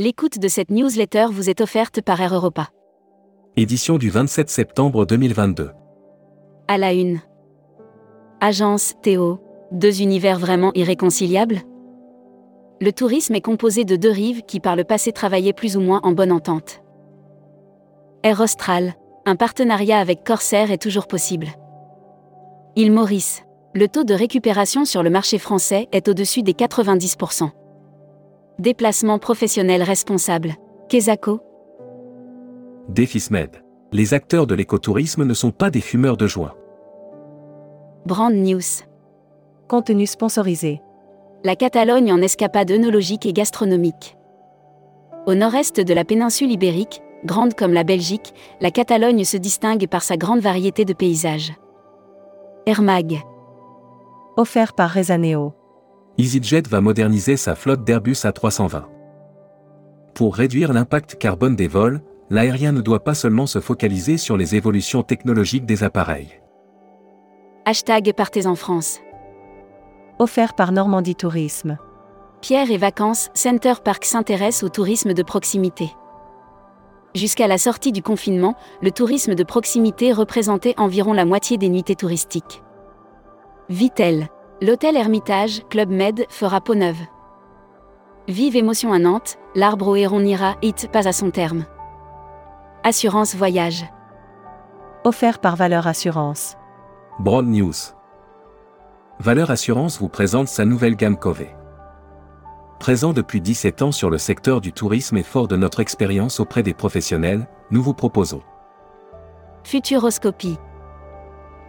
L'écoute de cette newsletter vous est offerte par Air Europa. Édition du 27 septembre 2022. À la une. Agence Théo. Deux univers vraiment irréconciliables Le tourisme est composé de deux rives qui par le passé travaillaient plus ou moins en bonne entente. Air Austral. Un partenariat avec Corsair est toujours possible. Île Maurice. Le taux de récupération sur le marché français est au-dessus des 90%. Déplacement professionnel responsable. Kesako. Défismed. Les acteurs de l'écotourisme ne sont pas des fumeurs de joint. Brand News. Contenu sponsorisé. La Catalogne en escapade œnologique et gastronomique. Au nord-est de la péninsule ibérique, grande comme la Belgique, la Catalogne se distingue par sa grande variété de paysages. Airmag. Offert par Rezaneo. EasyJet va moderniser sa flotte d'Airbus A320. Pour réduire l'impact carbone des vols, l'aérien ne doit pas seulement se focaliser sur les évolutions technologiques des appareils. Hashtag Partez en France. Offert par Normandie Tourisme. Pierre et Vacances, Center Park s'intéresse au tourisme de proximité. Jusqu'à la sortie du confinement, le tourisme de proximité représentait environ la moitié des nuitées touristiques. Vitel. L'hôtel Hermitage, Club Med, fera peau neuve. Vive émotion à Nantes, l'arbre au héron n'ira, hit pas à son terme. Assurance voyage. Offert par Valeur Assurance. Broad News. Valeur Assurance vous présente sa nouvelle gamme Cove. Présent depuis 17 ans sur le secteur du tourisme et fort de notre expérience auprès des professionnels, nous vous proposons Futuroscopie.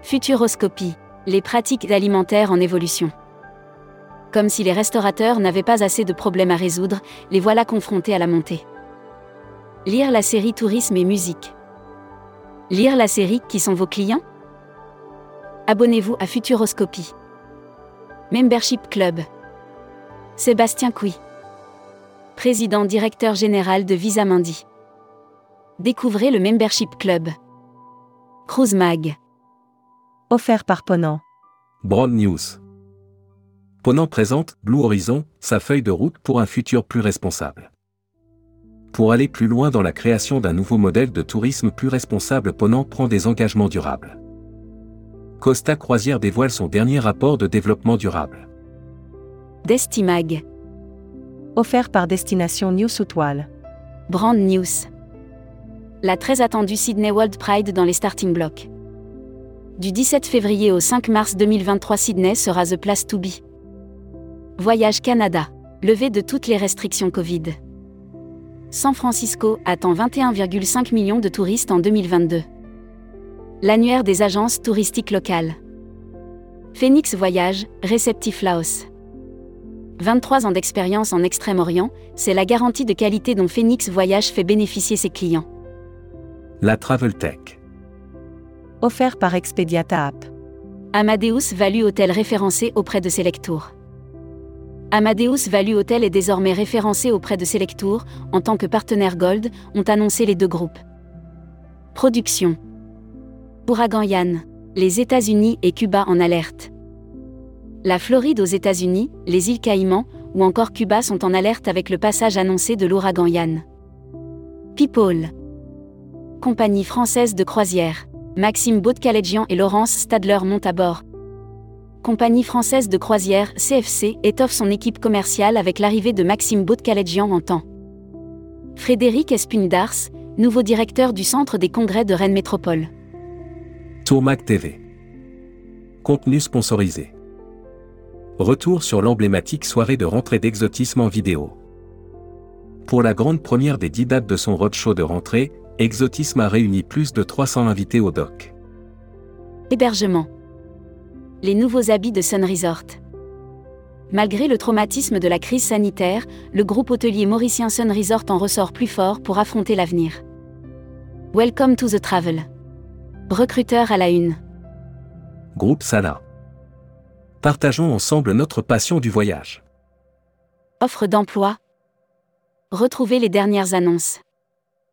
Futuroscopie. Les pratiques alimentaires en évolution. Comme si les restaurateurs n'avaient pas assez de problèmes à résoudre, les voilà confrontés à la montée. Lire la série Tourisme et musique. Lire la série Qui sont vos clients? Abonnez-vous à Futuroscopie. Membership Club. Sébastien Couy. Président directeur général de Visa Mundi. Découvrez le Membership Club. Cruise Mag. Offert par Ponant. Broad News. Ponant présente Blue Horizon, sa feuille de route pour un futur plus responsable. Pour aller plus loin dans la création d'un nouveau modèle de tourisme plus responsable, Ponant prend des engagements durables. Costa Croisière dévoile son dernier rapport de développement durable. Destimag. Offert par Destination News Soutoile. Brand News. La très attendue Sydney World Pride dans les starting blocks. Du 17 février au 5 mars 2023, Sydney sera The Place to Be. Voyage Canada. Levée de toutes les restrictions Covid. San Francisco attend 21,5 millions de touristes en 2022. L'annuaire des agences touristiques locales. Phoenix Voyage, réceptif Laos. 23 ans d'expérience en Extrême-Orient, c'est la garantie de qualité dont Phoenix Voyage fait bénéficier ses clients. La Travel Tech. Offert par Expediata App. Amadeus Value Hotel référencé auprès de Selectour. Amadeus Value Hotel est désormais référencé auprès de Selectour, en tant que partenaire Gold, ont annoncé les deux groupes. Production. Ouragan Yann. Les États-Unis et Cuba en alerte. La Floride aux États-Unis, les îles Caïmans ou encore Cuba sont en alerte avec le passage annoncé de l'ouragan Yann. People. Compagnie française de croisière. Maxime Baudecalegian et Laurence Stadler montent à bord. Compagnie française de croisière CFC étoffe son équipe commerciale avec l'arrivée de Maxime Baudecalegian en temps. Frédéric Espundars, nouveau directeur du Centre des congrès de Rennes Métropole. Tourmac TV. Contenu sponsorisé. Retour sur l'emblématique soirée de rentrée d'exotisme en vidéo. Pour la grande première des 10 dates de son roadshow de rentrée, Exotisme a réuni plus de 300 invités au doc. Hébergement. Les nouveaux habits de Sun Resort. Malgré le traumatisme de la crise sanitaire, le groupe hôtelier mauricien Sun Resort en ressort plus fort pour affronter l'avenir. Welcome to the travel. Recruteur à la une. Groupe Sala. Partageons ensemble notre passion du voyage. Offre d'emploi. Retrouvez les dernières annonces.